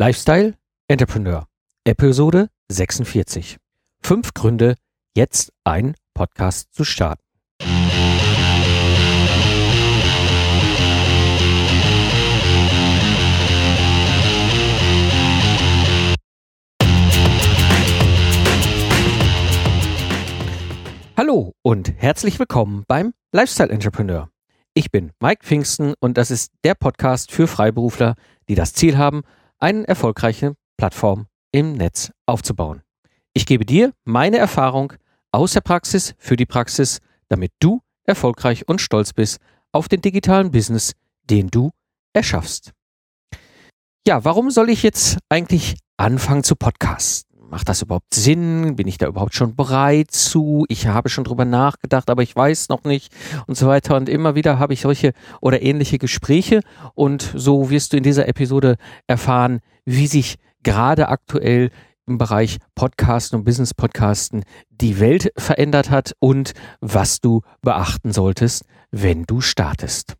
Lifestyle Entrepreneur, Episode 46. Fünf Gründe, jetzt einen Podcast zu starten. Hallo und herzlich willkommen beim Lifestyle Entrepreneur. Ich bin Mike Pfingsten und das ist der Podcast für Freiberufler, die das Ziel haben, eine erfolgreiche Plattform im Netz aufzubauen. Ich gebe dir meine Erfahrung aus der Praxis für die Praxis, damit du erfolgreich und stolz bist auf den digitalen Business, den du erschaffst. Ja, warum soll ich jetzt eigentlich anfangen zu podcasten? Macht das überhaupt Sinn? Bin ich da überhaupt schon bereit zu? Ich habe schon drüber nachgedacht, aber ich weiß noch nicht und so weiter. Und immer wieder habe ich solche oder ähnliche Gespräche und so wirst du in dieser Episode erfahren, wie sich gerade aktuell im Bereich Podcasten und Business Podcasten die Welt verändert hat und was du beachten solltest, wenn du startest.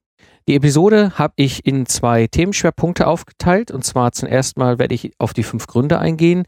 Die Episode habe ich in zwei Themenschwerpunkte aufgeteilt. Und zwar zum ersten Mal werde ich auf die fünf Gründe eingehen,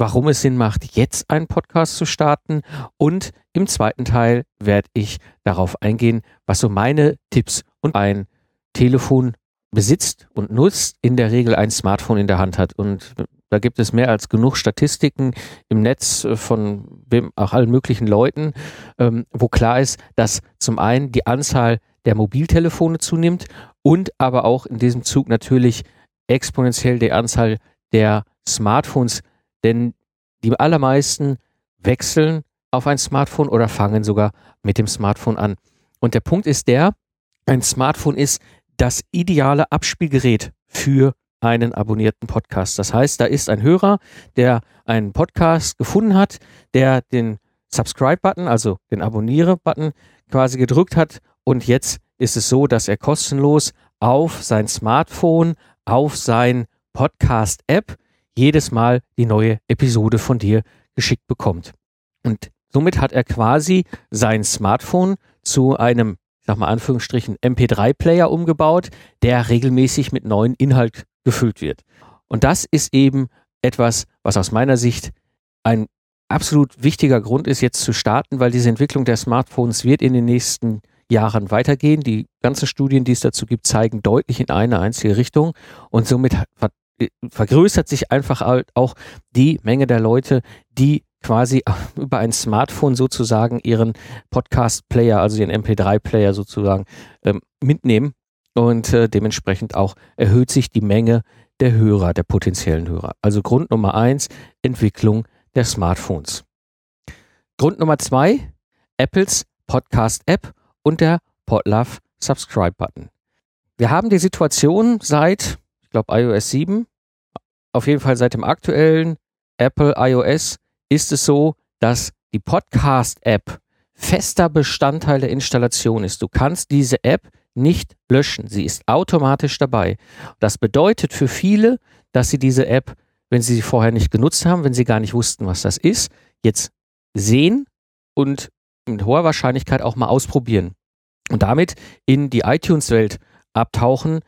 warum es Sinn macht, jetzt einen Podcast zu starten. Und im zweiten Teil werde ich darauf eingehen, was so meine Tipps und ein Telefon besitzt und nutzt, in der Regel ein Smartphone in der Hand hat. Und da gibt es mehr als genug Statistiken im Netz von auch allen möglichen Leuten, ähm, wo klar ist, dass zum einen die Anzahl der Mobiltelefone zunimmt und aber auch in diesem Zug natürlich exponentiell die Anzahl der Smartphones denn die allermeisten wechseln auf ein Smartphone oder fangen sogar mit dem Smartphone an. Und der Punkt ist der, ein Smartphone ist das ideale Abspielgerät für einen abonnierten Podcast. Das heißt, da ist ein Hörer, der einen Podcast gefunden hat, der den Subscribe-Button, also den Abonniere-Button quasi gedrückt hat und jetzt ist es so, dass er kostenlos auf sein Smartphone, auf sein Podcast-App jedes Mal die neue Episode von dir geschickt bekommt. Und somit hat er quasi sein Smartphone zu einem, ich sag mal Anführungsstrichen, MP3-Player umgebaut, der regelmäßig mit neuen Inhalt gefüllt wird. Und das ist eben etwas, was aus meiner Sicht ein absolut wichtiger Grund ist, jetzt zu starten, weil diese Entwicklung der Smartphones wird in den nächsten Jahren weitergehen. Die ganzen Studien, die es dazu gibt, zeigen deutlich in eine einzige Richtung. Und somit vergrößert sich einfach halt auch die Menge der Leute, die quasi über ein Smartphone sozusagen ihren Podcast-Player, also den MP3-Player sozusagen ähm, mitnehmen. Und äh, dementsprechend auch erhöht sich die Menge der Hörer, der potenziellen Hörer. Also Grund Nummer eins, Entwicklung der Smartphones. Grund Nummer zwei, Apples Podcast-App und der Podlove Subscribe-Button. Wir haben die Situation seit, ich glaube, iOS 7 auf jeden Fall seit dem aktuellen Apple iOS ist es so, dass die Podcast-App fester Bestandteil der Installation ist. Du kannst diese App nicht löschen. Sie ist automatisch dabei. Das bedeutet für viele, dass sie diese App, wenn sie sie vorher nicht genutzt haben, wenn sie gar nicht wussten, was das ist, jetzt sehen und mit hoher Wahrscheinlichkeit auch mal ausprobieren und damit in die iTunes-Welt abtauchen,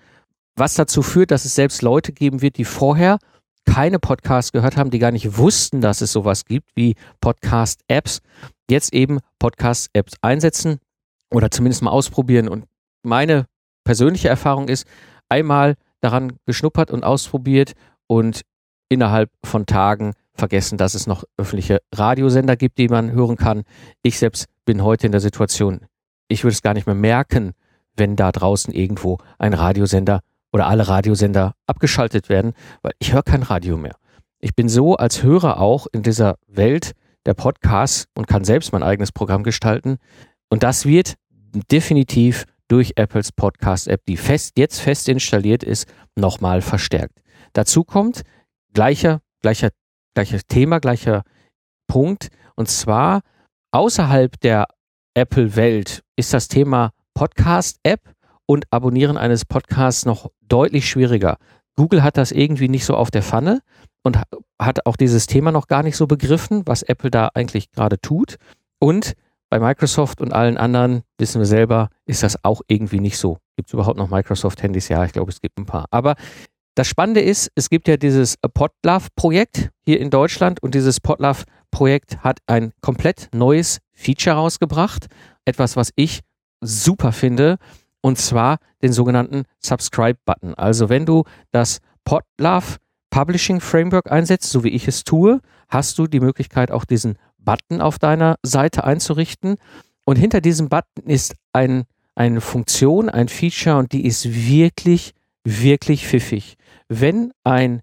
was dazu führt, dass es selbst Leute geben wird, die vorher keine Podcasts gehört haben, die gar nicht wussten, dass es sowas gibt wie Podcast-Apps, jetzt eben Podcast-Apps einsetzen oder zumindest mal ausprobieren. Und meine persönliche Erfahrung ist, einmal daran geschnuppert und ausprobiert und innerhalb von Tagen vergessen, dass es noch öffentliche Radiosender gibt, die man hören kann. Ich selbst bin heute in der Situation, ich würde es gar nicht mehr merken, wenn da draußen irgendwo ein Radiosender oder alle Radiosender abgeschaltet werden, weil ich höre kein Radio mehr. Ich bin so als Hörer auch in dieser Welt der Podcasts und kann selbst mein eigenes Programm gestalten. Und das wird definitiv durch Apples Podcast-App, die fest, jetzt fest installiert ist, nochmal verstärkt. Dazu kommt gleicher, gleicher, gleicher Thema, gleicher Punkt. Und zwar außerhalb der Apple-Welt ist das Thema Podcast-App und Abonnieren eines Podcasts noch deutlich schwieriger. Google hat das irgendwie nicht so auf der Pfanne und hat auch dieses Thema noch gar nicht so begriffen, was Apple da eigentlich gerade tut. Und bei Microsoft und allen anderen, wissen wir selber, ist das auch irgendwie nicht so. Gibt es überhaupt noch Microsoft-Handys? Ja, ich glaube, es gibt ein paar. Aber Das Spannende ist, es gibt ja dieses Podlove-Projekt hier in Deutschland und dieses Podlove-Projekt hat ein komplett neues Feature rausgebracht. Etwas, was ich super finde, und zwar den sogenannten Subscribe-Button. Also wenn du das Podlove Publishing Framework einsetzt, so wie ich es tue, hast du die Möglichkeit, auch diesen Button auf deiner Seite einzurichten. Und hinter diesem Button ist ein, eine Funktion, ein Feature und die ist wirklich, wirklich pfiffig. Wenn ein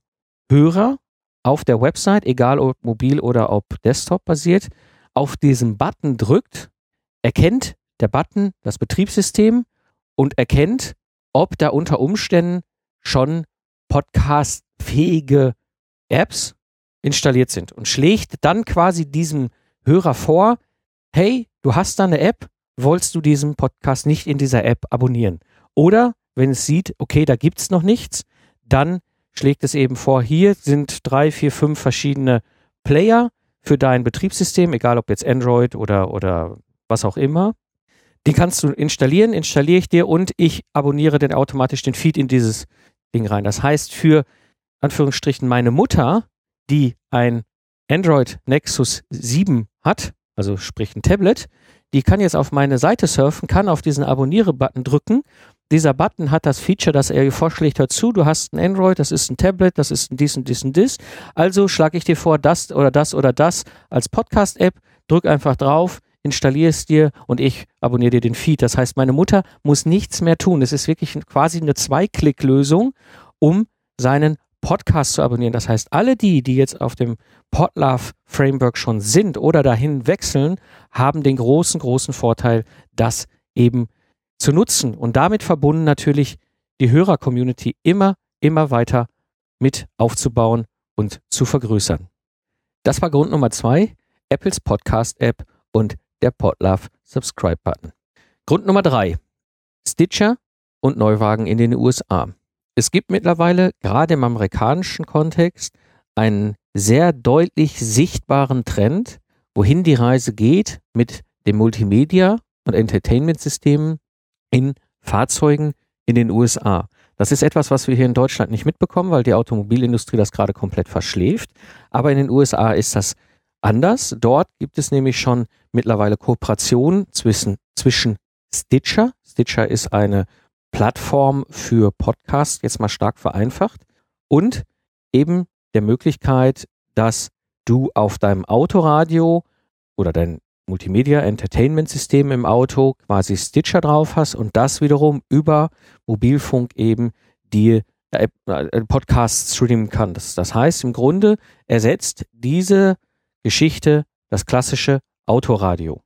Hörer auf der Website, egal ob mobil oder ob Desktop basiert, auf diesen Button drückt, erkennt der Button das Betriebssystem und erkennt, ob da unter Umständen schon podcastfähige Apps installiert sind und schlägt dann quasi diesem Hörer vor, hey, du hast da eine App, wolltest du diesen Podcast nicht in dieser App abonnieren? Oder wenn es sieht, okay, da gibt es noch nichts, dann schlägt es eben vor, hier sind drei, vier, fünf verschiedene Player für dein Betriebssystem, egal ob jetzt Android oder, oder was auch immer. Die kannst du installieren, installiere ich dir und ich abonniere dann automatisch den Feed in dieses Ding rein. Das heißt, für Anführungsstrichen meine Mutter, die ein Android Nexus 7 hat, also sprich ein Tablet, die kann jetzt auf meine Seite surfen, kann auf diesen Abonniere-Button drücken. Dieser Button hat das Feature, dass er vorschlägt, dazu, du hast ein Android, das ist ein Tablet, das ist ein dies und dies und dies. Also schlage ich dir vor, das oder das oder das als Podcast-App, drück einfach drauf, installiere es dir und ich abonniere dir den Feed. Das heißt, meine Mutter muss nichts mehr tun. Es ist wirklich quasi eine Zwei-Klick-Lösung, um seinen Podcast zu abonnieren. Das heißt, alle die, die jetzt auf dem Podlove Framework schon sind oder dahin wechseln, haben den großen, großen Vorteil, das eben zu nutzen und damit verbunden natürlich die Hörer-Community immer, immer weiter mit aufzubauen und zu vergrößern. Das war Grund Nummer zwei, Apples Podcast-App und der Podlove Subscribe Button. Grund Nummer drei, Stitcher und Neuwagen in den USA. Es gibt mittlerweile gerade im amerikanischen Kontext einen sehr deutlich sichtbaren Trend, wohin die Reise geht mit dem Multimedia- und Entertainment-Systemen in Fahrzeugen in den USA. Das ist etwas, was wir hier in Deutschland nicht mitbekommen, weil die Automobilindustrie das gerade komplett verschläft. Aber in den USA ist das anders. Dort gibt es nämlich schon mittlerweile Kooperationen zwischen, zwischen Stitcher. Stitcher ist eine Plattform für Podcasts, jetzt mal stark vereinfacht, und eben der Möglichkeit, dass du auf deinem Autoradio oder dein Multimedia Entertainment System im Auto quasi Stitcher drauf hast und das wiederum über Mobilfunk eben die äh, äh, Podcasts streamen kannst. Das heißt, im Grunde ersetzt diese Geschichte das klassische Autoradio.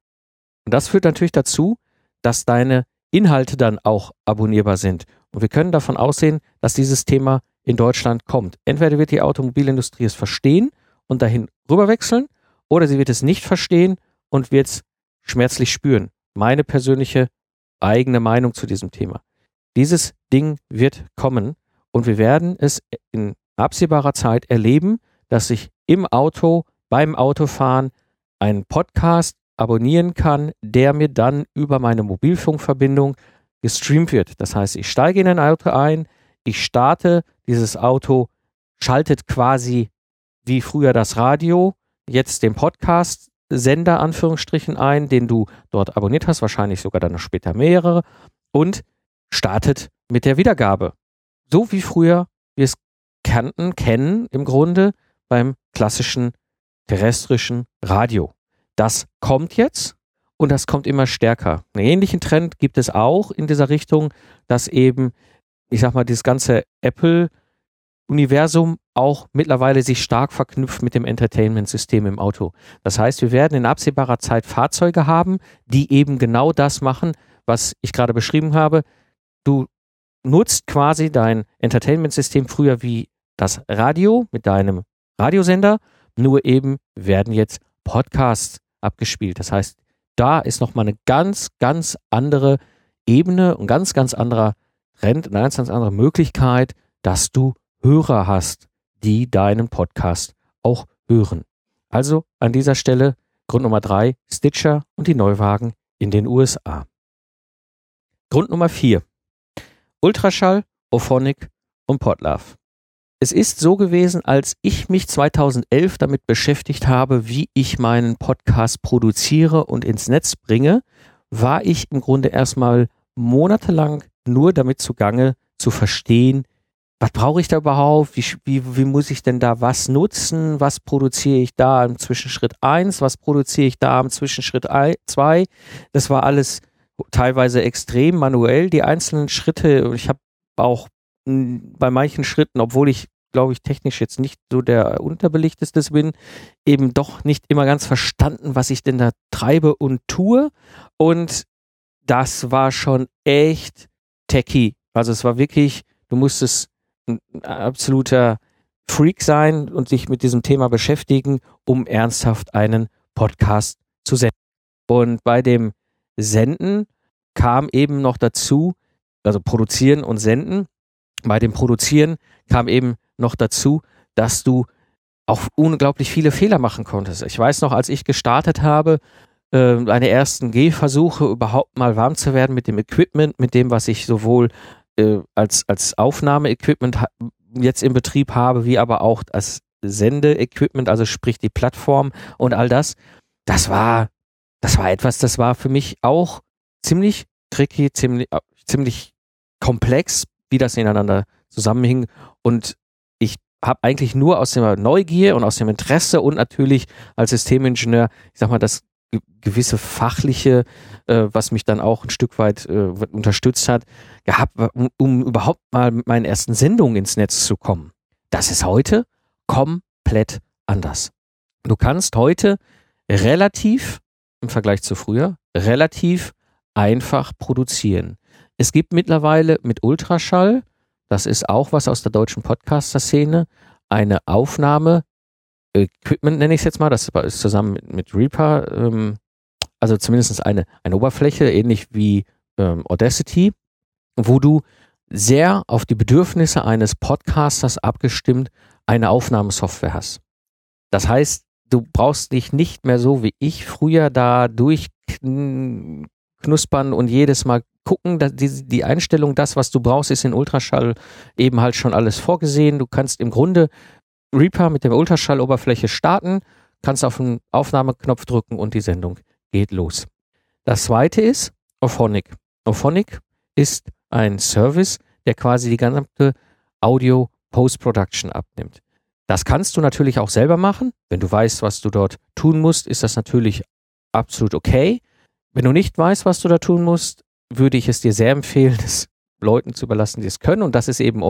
Und das führt natürlich dazu, dass deine Inhalte dann auch abonnierbar sind. Und wir können davon aussehen, dass dieses Thema in Deutschland kommt. Entweder wird die Automobilindustrie es verstehen und dahin rüberwechseln, oder sie wird es nicht verstehen und wird es schmerzlich spüren. Meine persönliche eigene Meinung zu diesem Thema. Dieses Ding wird kommen und wir werden es in absehbarer Zeit erleben, dass sich im Auto, beim Autofahren ein Podcast abonnieren kann, der mir dann über meine Mobilfunkverbindung gestreamt wird. Das heißt, ich steige in ein Auto ein, ich starte, dieses Auto schaltet quasi wie früher das Radio, jetzt den Podcast-Sender Anführungsstrichen ein, den du dort abonniert hast, wahrscheinlich sogar dann noch später mehrere und startet mit der Wiedergabe. So wie früher wir es kannten, kennen im Grunde beim klassischen terrestrischen Radio. Das kommt jetzt und das kommt immer stärker. Einen ähnlichen Trend gibt es auch in dieser Richtung, dass eben, ich sag mal, dieses ganze Apple-Universum auch mittlerweile sich stark verknüpft mit dem Entertainment-System im Auto. Das heißt, wir werden in absehbarer Zeit Fahrzeuge haben, die eben genau das machen, was ich gerade beschrieben habe. Du nutzt quasi dein Entertainment-System früher wie das Radio mit deinem Radiosender, nur eben werden jetzt Podcasts abgespielt. Das heißt, da ist nochmal eine ganz, ganz andere Ebene und ganz, ganz anderer Trend, eine ganz, ganz andere Möglichkeit, dass du Hörer hast, die deinen Podcast auch hören. Also an dieser Stelle Grund Nummer drei, Stitcher und die Neuwagen in den USA. Grund Nummer vier, Ultraschall, Ophonic und Podlove. Es ist so gewesen, als ich mich 2011 damit beschäftigt habe, wie ich meinen Podcast produziere und ins Netz bringe, war ich im Grunde erstmal monatelang nur damit zugange, zu verstehen, was brauche ich da überhaupt? Wie, wie, wie muss ich denn da was nutzen? Was produziere ich da im Zwischenschritt 1? Was produziere ich da im Zwischenschritt 2? Das war alles teilweise extrem manuell, die einzelnen Schritte. Ich habe auch bei manchen Schritten, obwohl ich glaube ich, technisch jetzt nicht so der unterbelichteste bin, eben doch nicht immer ganz verstanden, was ich denn da treibe und tue. Und das war schon echt techy. Also es war wirklich, du musstest ein absoluter Freak sein und sich mit diesem Thema beschäftigen, um ernsthaft einen Podcast zu senden. Und bei dem Senden kam eben noch dazu, also produzieren und senden. Bei dem Produzieren kam eben noch dazu, dass du auch unglaublich viele Fehler machen konntest. Ich weiß noch, als ich gestartet habe, äh, meine ersten Gehversuche überhaupt mal warm zu werden mit dem Equipment, mit dem, was ich sowohl äh, als, als Aufnahmeequipment jetzt im Betrieb habe, wie aber auch als Sendeequipment, also sprich die Plattform und all das. Das war, das war etwas, das war für mich auch ziemlich tricky, ziemlich, äh, ziemlich komplex, wie das ineinander zusammenhing. Und habe eigentlich nur aus der Neugier und aus dem Interesse und natürlich als Systemingenieur, ich sag mal, das gewisse fachliche, äh, was mich dann auch ein Stück weit äh, unterstützt hat, gehabt, um, um überhaupt mal mit meinen ersten Sendungen ins Netz zu kommen. Das ist heute komplett anders. Du kannst heute relativ, im Vergleich zu früher, relativ einfach produzieren. Es gibt mittlerweile mit Ultraschall das ist auch was aus der deutschen Podcaster-Szene. Eine Aufnahme, Equipment nenne ich es jetzt mal, das ist zusammen mit, mit Reaper, ähm, also zumindest eine, eine Oberfläche, ähnlich wie ähm, Audacity, wo du sehr auf die Bedürfnisse eines Podcasters abgestimmt eine Aufnahmesoftware hast. Das heißt, du brauchst dich nicht mehr so wie ich früher da durchknuspern und jedes Mal gucken, die, die Einstellung, das, was du brauchst, ist in Ultraschall eben halt schon alles vorgesehen. Du kannst im Grunde Reaper mit der Ultraschalloberfläche starten, kannst auf den Aufnahmeknopf drücken und die Sendung geht los. Das zweite ist Ophonic. Ophonic ist ein Service, der quasi die gesamte Audio Post-Production abnimmt. Das kannst du natürlich auch selber machen. Wenn du weißt, was du dort tun musst, ist das natürlich absolut okay. Wenn du nicht weißt, was du da tun musst, würde ich es dir sehr empfehlen, es Leuten zu überlassen, die es können. Und das ist eben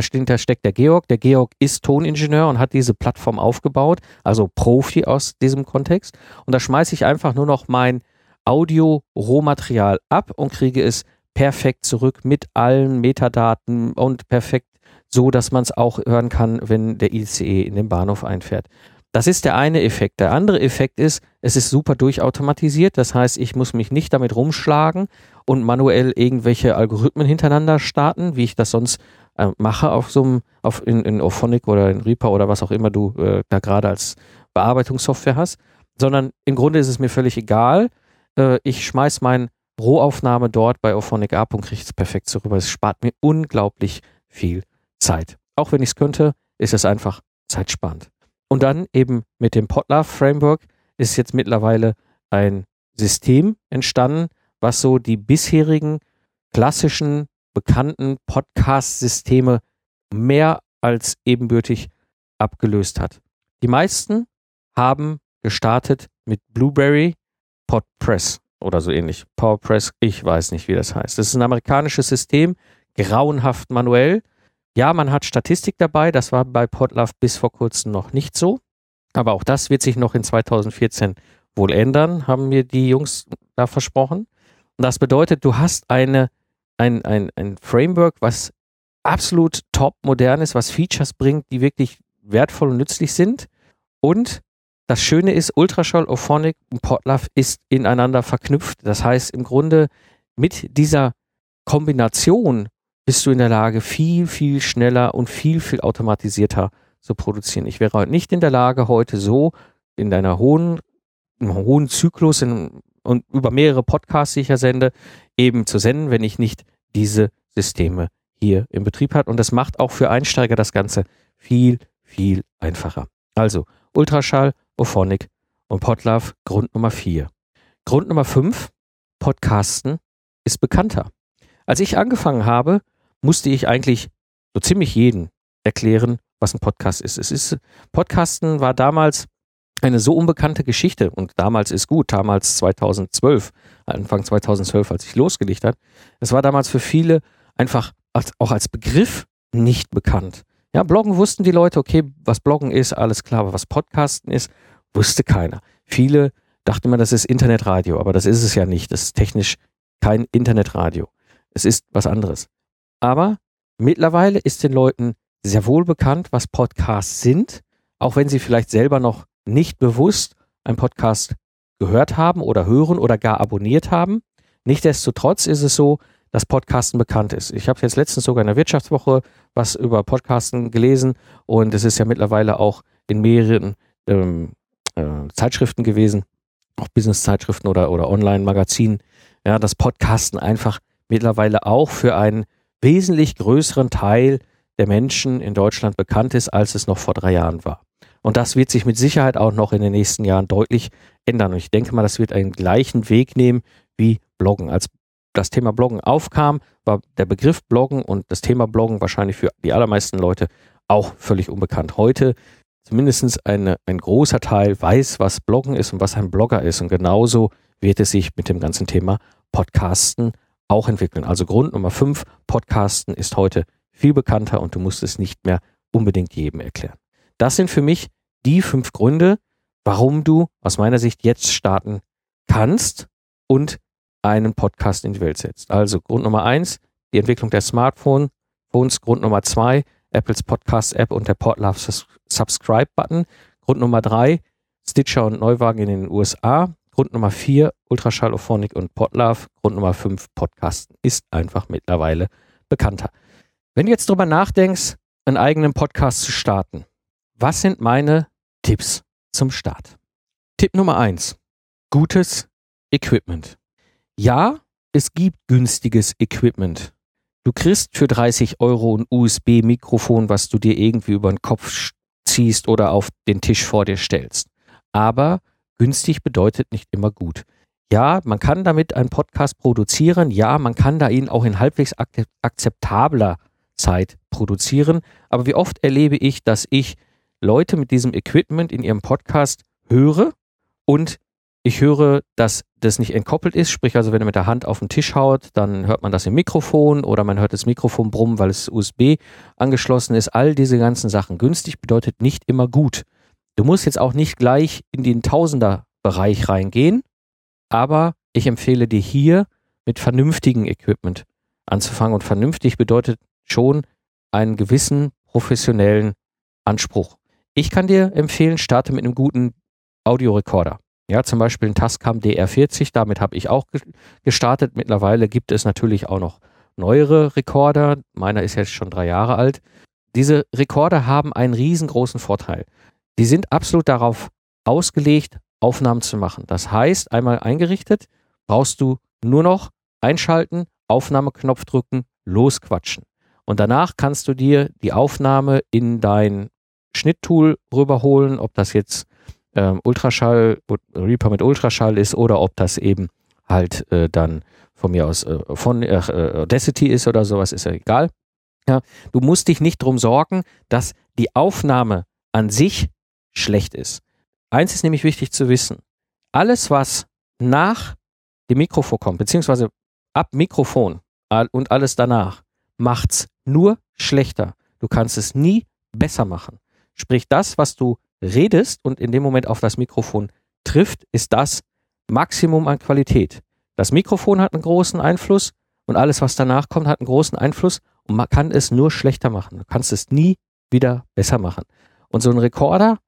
steht, da steckt der Georg. Der Georg ist Toningenieur und hat diese Plattform aufgebaut, also Profi aus diesem Kontext. Und da schmeiße ich einfach nur noch mein Audio-Rohmaterial ab und kriege es perfekt zurück mit allen Metadaten und perfekt so, dass man es auch hören kann, wenn der ICE in den Bahnhof einfährt. Das ist der eine Effekt. Der andere Effekt ist, es ist super durchautomatisiert. Das heißt, ich muss mich nicht damit rumschlagen und manuell irgendwelche Algorithmen hintereinander starten, wie ich das sonst äh, mache auf so einem, auf in, in Ophonic oder in Reaper oder was auch immer du äh, da gerade als Bearbeitungssoftware hast, sondern im Grunde ist es mir völlig egal. Äh, ich schmeiß meine Rohaufnahme dort bei Ophonic ab und kriege es perfekt so rüber. Es spart mir unglaublich viel Zeit. Auch wenn ich es könnte, ist es einfach zeitsparend. Und dann eben mit dem Podlove Framework ist jetzt mittlerweile ein System entstanden, was so die bisherigen klassischen bekannten Podcast-Systeme mehr als ebenbürtig abgelöst hat. Die meisten haben gestartet mit Blueberry Podpress oder so ähnlich. PowerPress, ich weiß nicht, wie das heißt. Das ist ein amerikanisches System, grauenhaft manuell. Ja, man hat Statistik dabei, das war bei Podlove bis vor kurzem noch nicht so. Aber auch das wird sich noch in 2014 wohl ändern, haben mir die Jungs da versprochen. Und das bedeutet, du hast eine, ein, ein, ein Framework, was absolut top modern ist, was Features bringt, die wirklich wertvoll und nützlich sind. Und das Schöne ist, Ultraschall, Ophonic und Podlove ist ineinander verknüpft. Das heißt, im Grunde mit dieser Kombination bist du in der Lage, viel, viel schneller und viel, viel automatisierter zu produzieren. Ich wäre heute nicht in der Lage, heute so in deiner hohen, im hohen Zyklus in, und über mehrere Podcasts, die ich ja sende, eben zu senden, wenn ich nicht diese Systeme hier im Betrieb hat. Und das macht auch für Einsteiger das Ganze viel, viel einfacher. Also Ultraschall, Ophonic und Podlove Grund Nummer 4. Grund Nummer 5, Podcasten ist bekannter. Als ich angefangen habe, musste ich eigentlich so ziemlich jeden erklären, was ein Podcast ist. Es ist Podcasten war damals eine so unbekannte Geschichte und damals ist gut, damals 2012, Anfang 2012, als ich losgelegt habe. Es war damals für viele einfach als, auch als Begriff nicht bekannt. Ja, Bloggen wussten die Leute, okay, was Bloggen ist, alles klar, aber was Podcasten ist, wusste keiner. Viele dachten immer, das ist Internetradio, aber das ist es ja nicht. Das ist technisch kein Internetradio. Es ist was anderes. Aber mittlerweile ist den Leuten sehr wohl bekannt, was Podcasts sind, auch wenn sie vielleicht selber noch nicht bewusst einen Podcast gehört haben oder hören oder gar abonniert haben. Nichtsdestotrotz ist es so, dass Podcasten bekannt ist. Ich habe jetzt letztens sogar in der Wirtschaftswoche was über Podcasten gelesen und es ist ja mittlerweile auch in mehreren ähm, äh, Zeitschriften gewesen, auch Business-Zeitschriften oder, oder Online-Magazinen, ja, dass Podcasten einfach mittlerweile auch für einen wesentlich größeren Teil der Menschen in Deutschland bekannt ist, als es noch vor drei Jahren war. Und das wird sich mit Sicherheit auch noch in den nächsten Jahren deutlich ändern. Und ich denke mal, das wird einen gleichen Weg nehmen wie Bloggen. Als das Thema Bloggen aufkam, war der Begriff Bloggen und das Thema Bloggen wahrscheinlich für die allermeisten Leute auch völlig unbekannt. Heute zumindest eine, ein großer Teil weiß, was Bloggen ist und was ein Blogger ist. Und genauso wird es sich mit dem ganzen Thema Podcasten auch entwickeln. Also Grund Nummer fünf, Podcasten ist heute viel bekannter und du musst es nicht mehr unbedingt jedem erklären. Das sind für mich die fünf Gründe, warum du aus meiner Sicht jetzt starten kannst und einen Podcast in die Welt setzt. Also Grund Nummer eins, die Entwicklung der Smartphones. Grund Nummer zwei, Apples Podcast-App und der Podlove Subscribe-Button. Grund Nummer drei, Stitcher und Neuwagen in den USA. Grund Nummer vier, Ultraschallophonik und Podlove. Grund Nummer fünf, Podcasten ist einfach mittlerweile bekannter. Wenn du jetzt drüber nachdenkst, einen eigenen Podcast zu starten, was sind meine Tipps zum Start? Tipp Nummer eins: Gutes Equipment. Ja, es gibt günstiges Equipment. Du kriegst für 30 Euro ein USB-Mikrofon, was du dir irgendwie über den Kopf ziehst oder auf den Tisch vor dir stellst. Aber günstig bedeutet nicht immer gut. Ja, man kann damit einen Podcast produzieren. Ja, man kann da ihn auch in halbwegs akzeptabler Zeit produzieren. Aber wie oft erlebe ich, dass ich Leute mit diesem Equipment in ihrem Podcast höre und ich höre, dass das nicht entkoppelt ist, sprich also wenn er mit der Hand auf den Tisch haut, dann hört man das im Mikrofon oder man hört das Mikrofon brummen, weil es USB angeschlossen ist. All diese ganzen Sachen. Günstig bedeutet nicht immer gut. Du musst jetzt auch nicht gleich in den Tausender-Bereich reingehen, aber ich empfehle dir hier mit vernünftigem Equipment anzufangen und vernünftig bedeutet schon einen gewissen professionellen Anspruch. Ich kann dir empfehlen, starte mit einem guten Audiorekorder. Ja, zum Beispiel ein Tascam DR40, damit habe ich auch gestartet. Mittlerweile gibt es natürlich auch noch neuere Rekorder. Meiner ist jetzt schon drei Jahre alt. Diese Rekorder haben einen riesengroßen Vorteil. Die sind absolut darauf ausgelegt, Aufnahmen zu machen. Das heißt, einmal eingerichtet, brauchst du nur noch einschalten, Aufnahmeknopf drücken, losquatschen. Und danach kannst du dir die Aufnahme in dein Schnitttool rüberholen, ob das jetzt ähm, Ultraschall, Reaper mit Ultraschall ist oder ob das eben halt äh, dann von mir aus äh, von äh, Audacity ist oder sowas, ist ja egal. Ja, du musst dich nicht drum sorgen, dass die Aufnahme an sich schlecht ist. Eins ist nämlich wichtig zu wissen. Alles, was nach dem Mikrofon kommt, beziehungsweise ab Mikrofon und alles danach, macht's nur schlechter. Du kannst es nie besser machen. Sprich, das, was du redest und in dem Moment auf das Mikrofon trifft, ist das Maximum an Qualität. Das Mikrofon hat einen großen Einfluss und alles, was danach kommt, hat einen großen Einfluss und man kann es nur schlechter machen. Du kannst es nie wieder besser machen. Und so ein Rekorder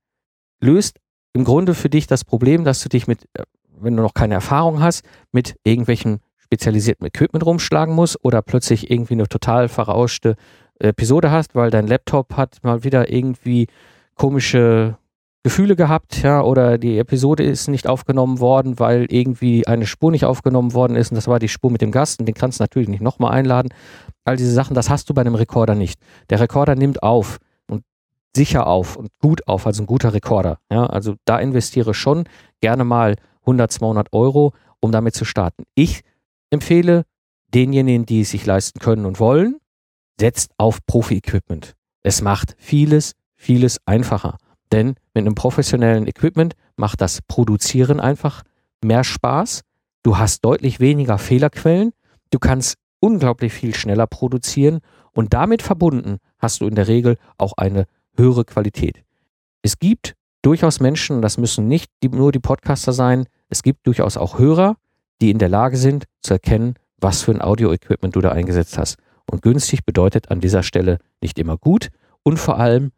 löst im Grunde für dich das Problem, dass du dich mit, äh, wenn du noch keine Erfahrung hast, mit irgendwelchen spezialisierten Equipment rumschlagen musst oder plötzlich irgendwie eine total verrauschte Episode hast, weil dein Laptop hat mal wieder irgendwie komische Gefühle gehabt, ja, oder die Episode ist nicht aufgenommen worden, weil irgendwie eine Spur nicht aufgenommen worden ist und das war die Spur mit dem Gast und den kannst du natürlich nicht nochmal einladen. All diese Sachen, das hast du bei einem Rekorder nicht. Der Rekorder nimmt auf sicher auf und gut auf, also ein guter Rekorder. Ja, also da investiere schon gerne mal 100, 200 Euro, um damit zu starten. Ich empfehle denjenigen, die es sich leisten können und wollen, setzt auf Profi-Equipment. Es macht vieles, vieles einfacher. Denn mit einem professionellen Equipment macht das Produzieren einfach mehr Spaß. Du hast deutlich weniger Fehlerquellen. Du kannst unglaublich viel schneller produzieren und damit verbunden hast du in der Regel auch eine höhere Qualität. Es gibt durchaus Menschen, das müssen nicht die, nur die Podcaster sein, es gibt durchaus auch Hörer, die in der Lage sind zu erkennen, was für ein Audio-Equipment du da eingesetzt hast. Und günstig bedeutet an dieser Stelle nicht immer gut und vor allem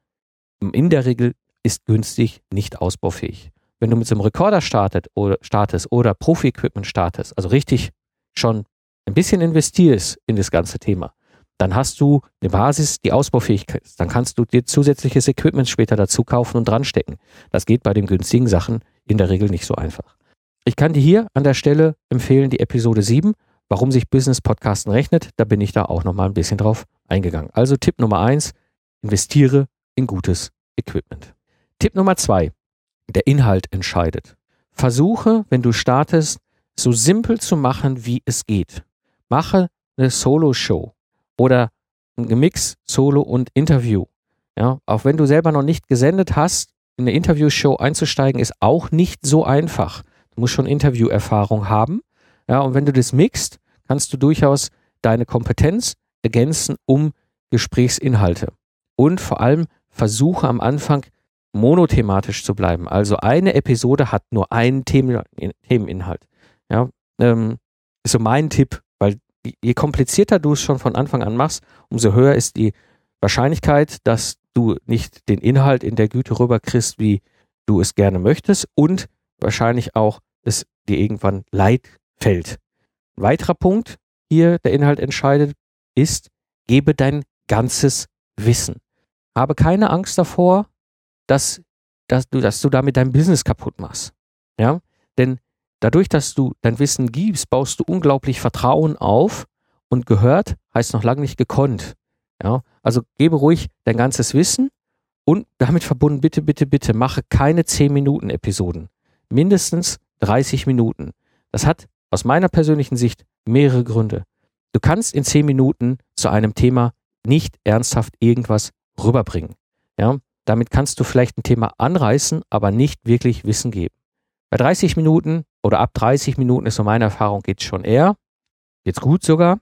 in der Regel ist günstig nicht ausbaufähig. Wenn du mit so einem Rekorder startet oder, startest oder Profi-Equipment startest, also richtig schon ein bisschen investierst in das ganze Thema, dann hast du eine Basis, die ausbaufähig ist. Dann kannst du dir zusätzliches Equipment später dazu kaufen und dran stecken. Das geht bei den günstigen Sachen in der Regel nicht so einfach. Ich kann dir hier an der Stelle empfehlen, die Episode 7, warum sich Business Podcasten rechnet. Da bin ich da auch nochmal ein bisschen drauf eingegangen. Also Tipp Nummer 1, investiere in gutes Equipment. Tipp Nummer zwei. Der Inhalt entscheidet. Versuche, wenn du startest, so simpel zu machen, wie es geht. Mache eine Solo-Show oder ein Gemix Solo und Interview. Ja, auch wenn du selber noch nicht gesendet hast, in eine Interview-Show einzusteigen, ist auch nicht so einfach. Du musst schon Interview-Erfahrung haben. Ja, und wenn du das mixt, kannst du durchaus deine Kompetenz ergänzen um Gesprächsinhalte. Und vor allem versuche am Anfang monothematisch zu bleiben. Also eine Episode hat nur einen Themen, Themeninhalt. Ja, ähm, ist so mein Tipp, je komplizierter du es schon von Anfang an machst, umso höher ist die Wahrscheinlichkeit, dass du nicht den Inhalt in der Güte rüberkriegst, wie du es gerne möchtest und wahrscheinlich auch es dir irgendwann leid fällt. Ein weiterer Punkt hier, der Inhalt entscheidet, ist, gebe dein ganzes Wissen. Habe keine Angst davor, dass, dass, du, dass du damit dein Business kaputt machst. Ja? Denn dadurch, dass du dein Wissen gibst, baust du unglaublich Vertrauen auf und gehört heißt noch lange nicht gekonnt. Ja? Also gebe ruhig dein ganzes Wissen und damit verbunden, bitte, bitte, bitte, mache keine 10 Minuten Episoden. Mindestens 30 Minuten. Das hat aus meiner persönlichen Sicht mehrere Gründe. Du kannst in 10 Minuten zu einem Thema nicht ernsthaft irgendwas rüberbringen. Ja? Damit kannst du vielleicht ein Thema anreißen, aber nicht wirklich Wissen geben. Bei 30 Minuten oder ab 30 Minuten ist so meine Erfahrung, geht schon eher. Geht's gut sogar.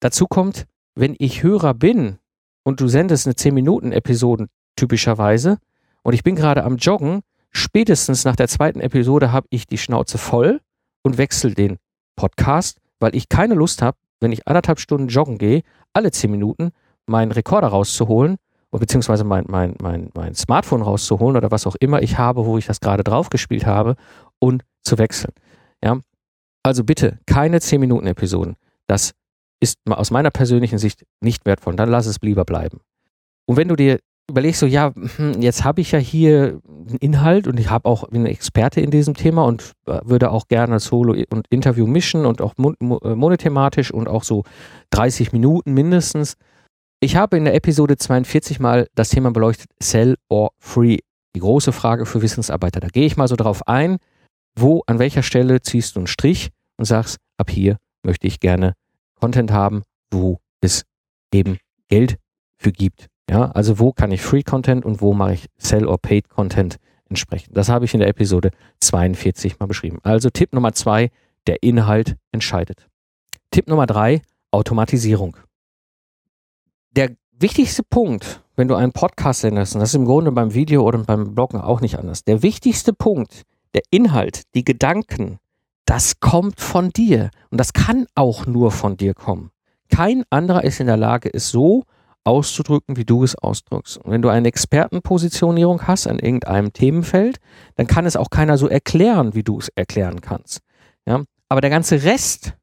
Dazu kommt, wenn ich Hörer bin und du sendest eine 10 Minuten Episode typischerweise und ich bin gerade am Joggen, spätestens nach der zweiten Episode habe ich die Schnauze voll und wechsle den Podcast, weil ich keine Lust habe, wenn ich anderthalb Stunden joggen gehe, alle 10 Minuten meinen Rekorder rauszuholen beziehungsweise mein, mein, mein, mein Smartphone rauszuholen oder was auch immer ich habe, wo ich das gerade drauf gespielt habe und zu wechseln. Ja, also bitte keine 10 Minuten Episoden. Das ist aus meiner persönlichen Sicht nicht wertvoll. Dann lass es lieber bleiben. Und wenn du dir überlegst, so ja, hm, jetzt habe ich ja hier einen Inhalt und ich habe auch bin Experte in diesem Thema und äh, würde auch gerne Solo und Interview mischen und auch äh, monothematisch und auch so 30 Minuten mindestens ich habe in der Episode 42 mal das Thema beleuchtet, Sell or Free. Die große Frage für Wissensarbeiter. Da gehe ich mal so drauf ein, wo, an welcher Stelle ziehst du einen Strich und sagst, ab hier möchte ich gerne Content haben, wo es eben Geld für gibt. Ja, also wo kann ich Free Content und wo mache ich Sell or Paid Content entsprechend. Das habe ich in der Episode 42 mal beschrieben. Also Tipp Nummer zwei, der Inhalt entscheidet. Tipp Nummer drei, Automatisierung der wichtigste Punkt, wenn du einen Podcast sendest, und das ist im Grunde beim Video oder beim Bloggen auch nicht anders, der wichtigste Punkt, der Inhalt, die Gedanken, das kommt von dir. Und das kann auch nur von dir kommen. Kein anderer ist in der Lage, es so auszudrücken, wie du es ausdrückst. Und wenn du eine Expertenpositionierung hast an irgendeinem Themenfeld, dann kann es auch keiner so erklären, wie du es erklären kannst. Ja? Aber der ganze Rest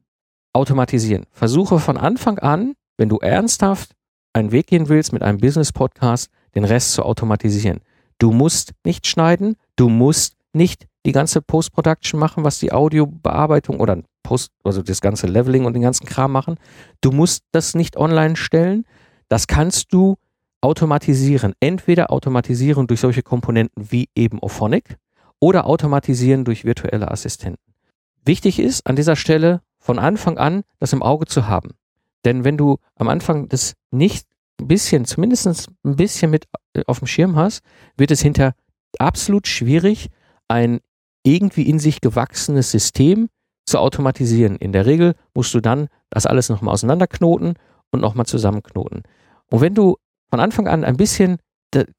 automatisieren. Versuche von Anfang an, wenn du ernsthaft einen Weg gehen willst mit einem Business-Podcast, den Rest zu automatisieren. Du musst nicht schneiden, du musst nicht die ganze Post-Production machen, was die Audiobearbeitung oder Post, also das ganze Leveling und den ganzen Kram machen. Du musst das nicht online stellen. Das kannst du automatisieren. Entweder automatisieren durch solche Komponenten wie eben Ophonic oder automatisieren durch virtuelle Assistenten. Wichtig ist an dieser Stelle von Anfang an das im Auge zu haben. Denn wenn du am Anfang das nicht ein bisschen, zumindest ein bisschen mit äh, auf dem Schirm hast, wird es hinter absolut schwierig, ein irgendwie in sich gewachsenes System zu automatisieren. In der Regel musst du dann das alles nochmal auseinanderknoten und nochmal zusammenknoten. Und wenn du von Anfang an ein bisschen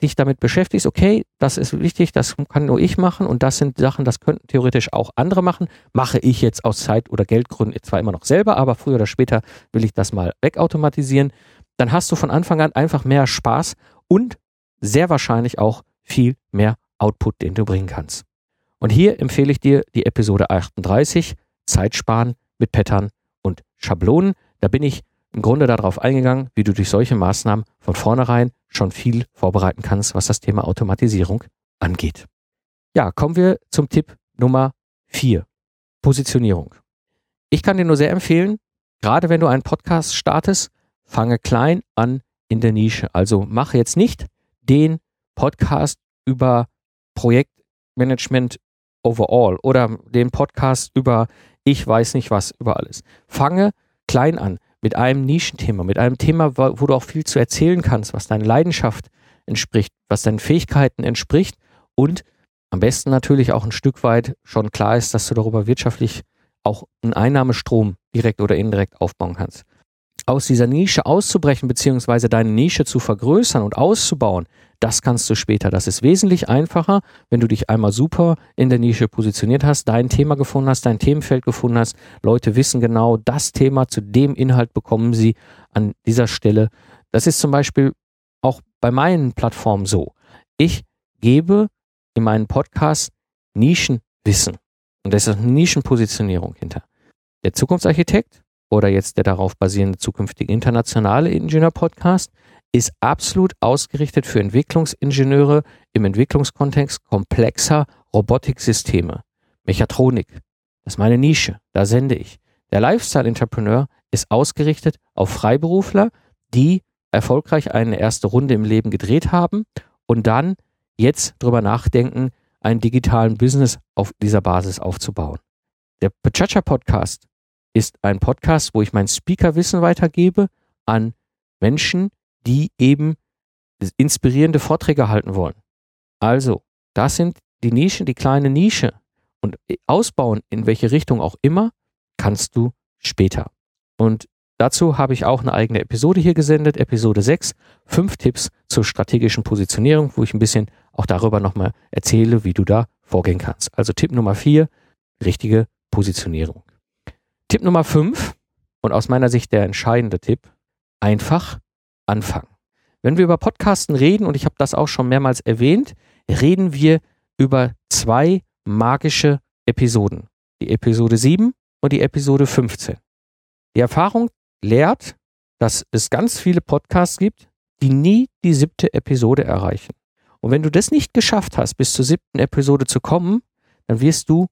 dich damit beschäftigst, okay, das ist wichtig, das kann nur ich machen und das sind Sachen, das könnten theoretisch auch andere machen, mache ich jetzt aus Zeit- oder Geldgründen zwar immer noch selber, aber früher oder später will ich das mal wegautomatisieren, dann hast du von Anfang an einfach mehr Spaß und sehr wahrscheinlich auch viel mehr Output, den du bringen kannst. Und hier empfehle ich dir die Episode 38, Zeitsparen mit Pattern und Schablonen. Da bin ich im Grunde darauf eingegangen, wie du durch solche Maßnahmen von vornherein schon viel vorbereiten kannst, was das Thema Automatisierung angeht. Ja, kommen wir zum Tipp Nummer 4. Positionierung. Ich kann dir nur sehr empfehlen, gerade wenn du einen Podcast startest, fange klein an in der Nische. Also mache jetzt nicht den Podcast über Projektmanagement overall oder den Podcast über ich weiß nicht was über alles. Fange klein an mit einem Nischenthema, mit einem Thema, wo du auch viel zu erzählen kannst, was deiner Leidenschaft entspricht, was deinen Fähigkeiten entspricht und am besten natürlich auch ein Stück weit schon klar ist, dass du darüber wirtschaftlich auch einen Einnahmestrom direkt oder indirekt aufbauen kannst aus dieser Nische auszubrechen, beziehungsweise deine Nische zu vergrößern und auszubauen, das kannst du später. Das ist wesentlich einfacher, wenn du dich einmal super in der Nische positioniert hast, dein Thema gefunden hast, dein Themenfeld gefunden hast. Leute wissen genau, das Thema zu dem Inhalt bekommen sie an dieser Stelle. Das ist zum Beispiel auch bei meinen Plattformen so. Ich gebe in meinen Podcast Nischenwissen. Und da ist eine Nischenpositionierung hinter. Der Zukunftsarchitekt oder jetzt der darauf basierende zukünftige internationale Ingenieur-Podcast ist absolut ausgerichtet für Entwicklungsingenieure im Entwicklungskontext komplexer Robotiksysteme. Mechatronik, das ist meine Nische, da sende ich. Der Lifestyle-Entrepreneur ist ausgerichtet auf Freiberufler, die erfolgreich eine erste Runde im Leben gedreht haben und dann jetzt drüber nachdenken, einen digitalen Business auf dieser Basis aufzubauen. Der Pachacha Podcast ist ein Podcast, wo ich mein Speakerwissen weitergebe an Menschen, die eben inspirierende Vorträge halten wollen. Also, das sind die Nischen, die kleine Nische. Und ausbauen, in welche Richtung auch immer, kannst du später. Und dazu habe ich auch eine eigene Episode hier gesendet, Episode 6, fünf Tipps zur strategischen Positionierung, wo ich ein bisschen auch darüber nochmal erzähle, wie du da vorgehen kannst. Also Tipp Nummer 4, richtige Positionierung. Tipp Nummer 5 und aus meiner Sicht der entscheidende Tipp, einfach anfangen. Wenn wir über Podcasten reden, und ich habe das auch schon mehrmals erwähnt, reden wir über zwei magische Episoden. Die Episode 7 und die Episode 15. Die Erfahrung lehrt, dass es ganz viele Podcasts gibt, die nie die siebte Episode erreichen. Und wenn du das nicht geschafft hast, bis zur siebten Episode zu kommen, dann wirst du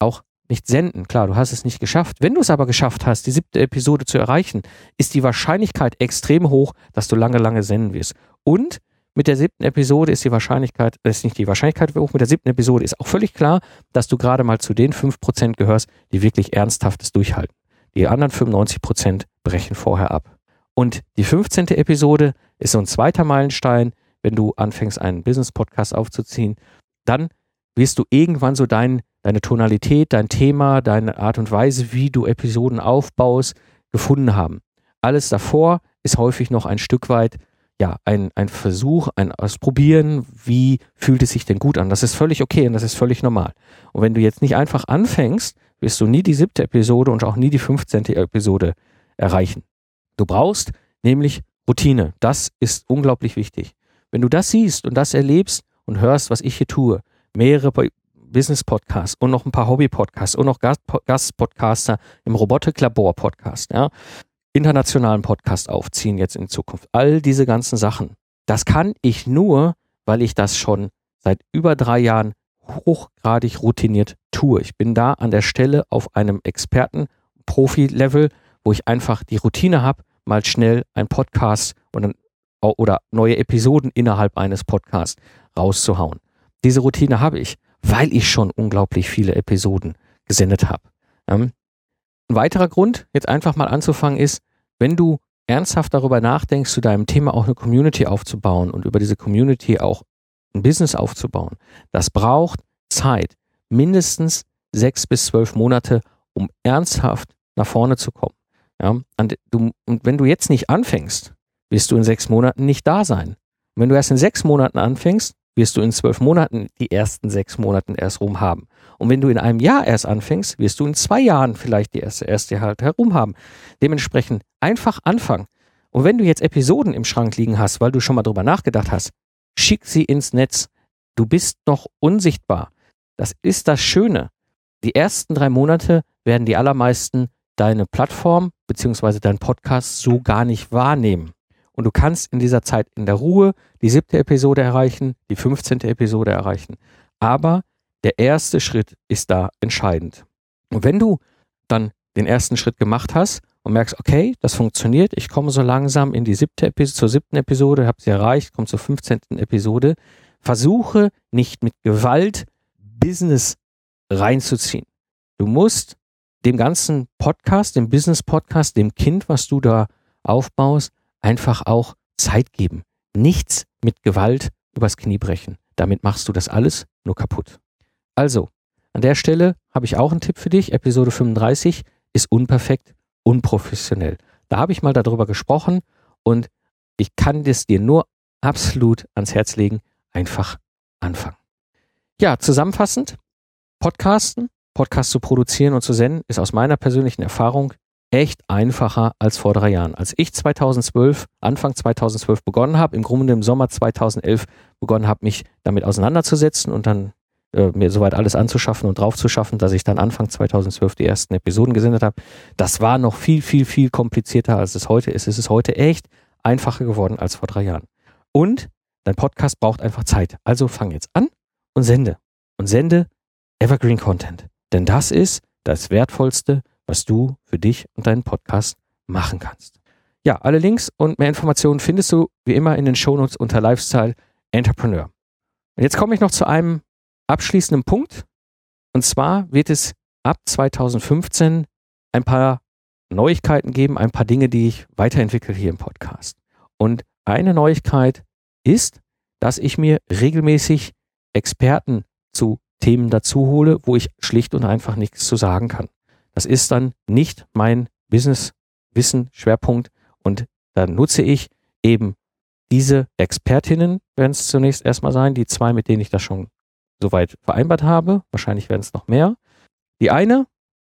auch nicht senden. Klar, du hast es nicht geschafft. Wenn du es aber geschafft hast, die siebte Episode zu erreichen, ist die Wahrscheinlichkeit extrem hoch, dass du lange, lange senden wirst. Und mit der siebten Episode ist die Wahrscheinlichkeit, das ist nicht die Wahrscheinlichkeit hoch, mit der siebten Episode ist auch völlig klar, dass du gerade mal zu den 5% gehörst, die wirklich ernsthaftes durchhalten. Die anderen 95% brechen vorher ab. Und die 15. Episode ist so ein zweiter Meilenstein, wenn du anfängst, einen Business-Podcast aufzuziehen. Dann wirst du irgendwann so deinen deine Tonalität, dein Thema, deine Art und Weise, wie du Episoden aufbaust, gefunden haben. Alles davor ist häufig noch ein Stück weit ja, ein, ein Versuch, ein Ausprobieren, wie fühlt es sich denn gut an. Das ist völlig okay und das ist völlig normal. Und wenn du jetzt nicht einfach anfängst, wirst du nie die siebte Episode und auch nie die 15. Episode erreichen. Du brauchst nämlich Routine. Das ist unglaublich wichtig. Wenn du das siehst und das erlebst und hörst, was ich hier tue, mehrere Business-Podcasts und noch ein paar Hobby-Podcasts und noch Gastpodcaster im Robotik-Labor-Podcast, ja, internationalen Podcast aufziehen jetzt in Zukunft. All diese ganzen Sachen. Das kann ich nur, weil ich das schon seit über drei Jahren hochgradig routiniert tue. Ich bin da an der Stelle auf einem Experten-Profi-Level, wo ich einfach die Routine habe, mal schnell ein Podcast und oder neue Episoden innerhalb eines Podcasts rauszuhauen. Diese Routine habe ich, weil ich schon unglaublich viele Episoden gesendet habe. Ähm, ein weiterer Grund, jetzt einfach mal anzufangen, ist, wenn du ernsthaft darüber nachdenkst, zu deinem Thema auch eine Community aufzubauen und über diese Community auch ein Business aufzubauen, das braucht Zeit, mindestens sechs bis zwölf Monate, um ernsthaft nach vorne zu kommen. Ja, und, du, und wenn du jetzt nicht anfängst, wirst du in sechs Monaten nicht da sein. Und wenn du erst in sechs Monaten anfängst, wirst du in zwölf Monaten die ersten sechs Monaten erst rum haben. Und wenn du in einem Jahr erst anfängst, wirst du in zwei Jahren vielleicht die erste, erste halt herum haben. Dementsprechend einfach anfangen. Und wenn du jetzt Episoden im Schrank liegen hast, weil du schon mal drüber nachgedacht hast, schick sie ins Netz. Du bist noch unsichtbar. Das ist das Schöne. Die ersten drei Monate werden die allermeisten deine Plattform beziehungsweise dein Podcast so gar nicht wahrnehmen. Und du kannst in dieser Zeit in der Ruhe die siebte Episode erreichen, die 15. Episode erreichen. Aber der erste Schritt ist da entscheidend. Und wenn du dann den ersten Schritt gemacht hast und merkst, okay, das funktioniert, ich komme so langsam in die siebte Episode, zur siebten Episode, habe sie erreicht, komme zur 15. Episode, versuche nicht mit Gewalt Business reinzuziehen. Du musst dem ganzen Podcast, dem Business-Podcast, dem Kind, was du da aufbaust, einfach auch Zeit geben. Nichts mit Gewalt übers Knie brechen. Damit machst du das alles nur kaputt. Also, an der Stelle habe ich auch einen Tipp für dich. Episode 35 ist unperfekt, unprofessionell. Da habe ich mal darüber gesprochen und ich kann das dir nur absolut ans Herz legen. Einfach anfangen. Ja, zusammenfassend, Podcasten, Podcast zu produzieren und zu senden, ist aus meiner persönlichen Erfahrung echt einfacher als vor drei Jahren. Als ich 2012, Anfang 2012 begonnen habe, im Grunde im Sommer 2011 begonnen habe, mich damit auseinanderzusetzen und dann äh, mir soweit alles anzuschaffen und draufzuschaffen, dass ich dann Anfang 2012 die ersten Episoden gesendet habe. Das war noch viel, viel, viel komplizierter, als es heute ist. Es ist heute echt einfacher geworden als vor drei Jahren. Und dein Podcast braucht einfach Zeit. Also fang jetzt an und sende. Und sende Evergreen Content. Denn das ist das Wertvollste, was du für dich und deinen Podcast machen kannst. Ja, alle Links und mehr Informationen findest du wie immer in den Shownotes unter Lifestyle Entrepreneur. Und jetzt komme ich noch zu einem abschließenden Punkt. Und zwar wird es ab 2015 ein paar Neuigkeiten geben, ein paar Dinge, die ich weiterentwickle hier im Podcast. Und eine Neuigkeit ist, dass ich mir regelmäßig Experten zu Themen dazu hole, wo ich schlicht und einfach nichts zu sagen kann. Das ist dann nicht mein Business-Wissen, Schwerpunkt. Und dann nutze ich eben diese Expertinnen, werden es zunächst erstmal sein, die zwei, mit denen ich das schon soweit vereinbart habe. Wahrscheinlich werden es noch mehr. Die eine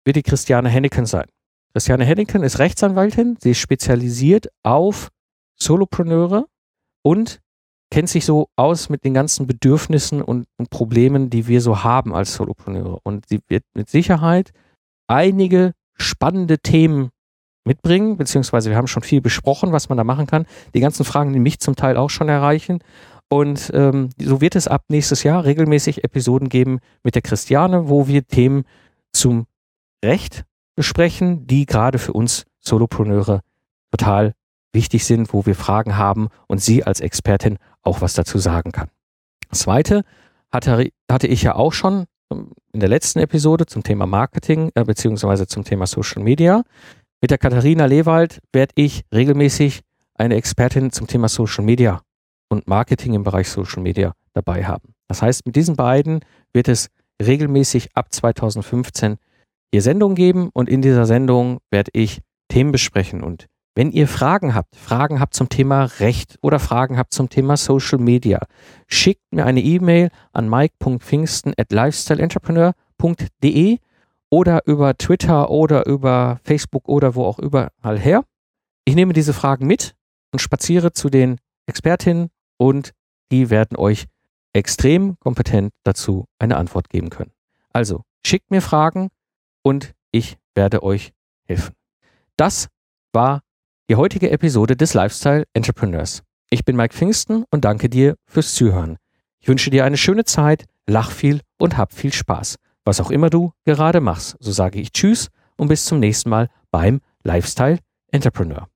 wird die Christiane Henneken sein. Christiane Henneken ist Rechtsanwaltin. Sie ist spezialisiert auf Solopreneure und kennt sich so aus mit den ganzen Bedürfnissen und, und Problemen, die wir so haben als Solopreneure. Und sie wird mit Sicherheit einige spannende Themen mitbringen, beziehungsweise wir haben schon viel besprochen, was man da machen kann. Die ganzen Fragen, die mich zum Teil auch schon erreichen. Und ähm, so wird es ab nächstes Jahr regelmäßig Episoden geben mit der Christiane, wo wir Themen zum Recht besprechen, die gerade für uns Solopreneure total wichtig sind, wo wir Fragen haben und sie als Expertin auch was dazu sagen kann. Das zweite hatte, hatte ich ja auch schon in der letzten Episode zum Thema Marketing äh, beziehungsweise zum Thema Social Media. Mit der Katharina Lewald werde ich regelmäßig eine Expertin zum Thema Social Media und Marketing im Bereich Social Media dabei haben. Das heißt, mit diesen beiden wird es regelmäßig ab 2015 hier Sendungen geben und in dieser Sendung werde ich Themen besprechen und wenn ihr Fragen habt, Fragen habt zum Thema Recht oder Fragen habt zum Thema Social Media, schickt mir eine E-Mail an mike.pfingsten at lifestyleentrepreneur.de oder über Twitter oder über Facebook oder wo auch überall her. Ich nehme diese Fragen mit und spaziere zu den Expertinnen und die werden euch extrem kompetent dazu eine Antwort geben können. Also schickt mir Fragen und ich werde euch helfen. Das war die heutige Episode des Lifestyle Entrepreneurs. Ich bin Mike Pfingsten und danke dir fürs Zuhören. Ich wünsche dir eine schöne Zeit, lach viel und hab viel Spaß. Was auch immer du gerade machst, so sage ich Tschüss und bis zum nächsten Mal beim Lifestyle Entrepreneur.